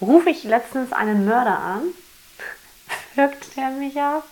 rufe ich letztens einen Mörder an, wirkt der mich ab.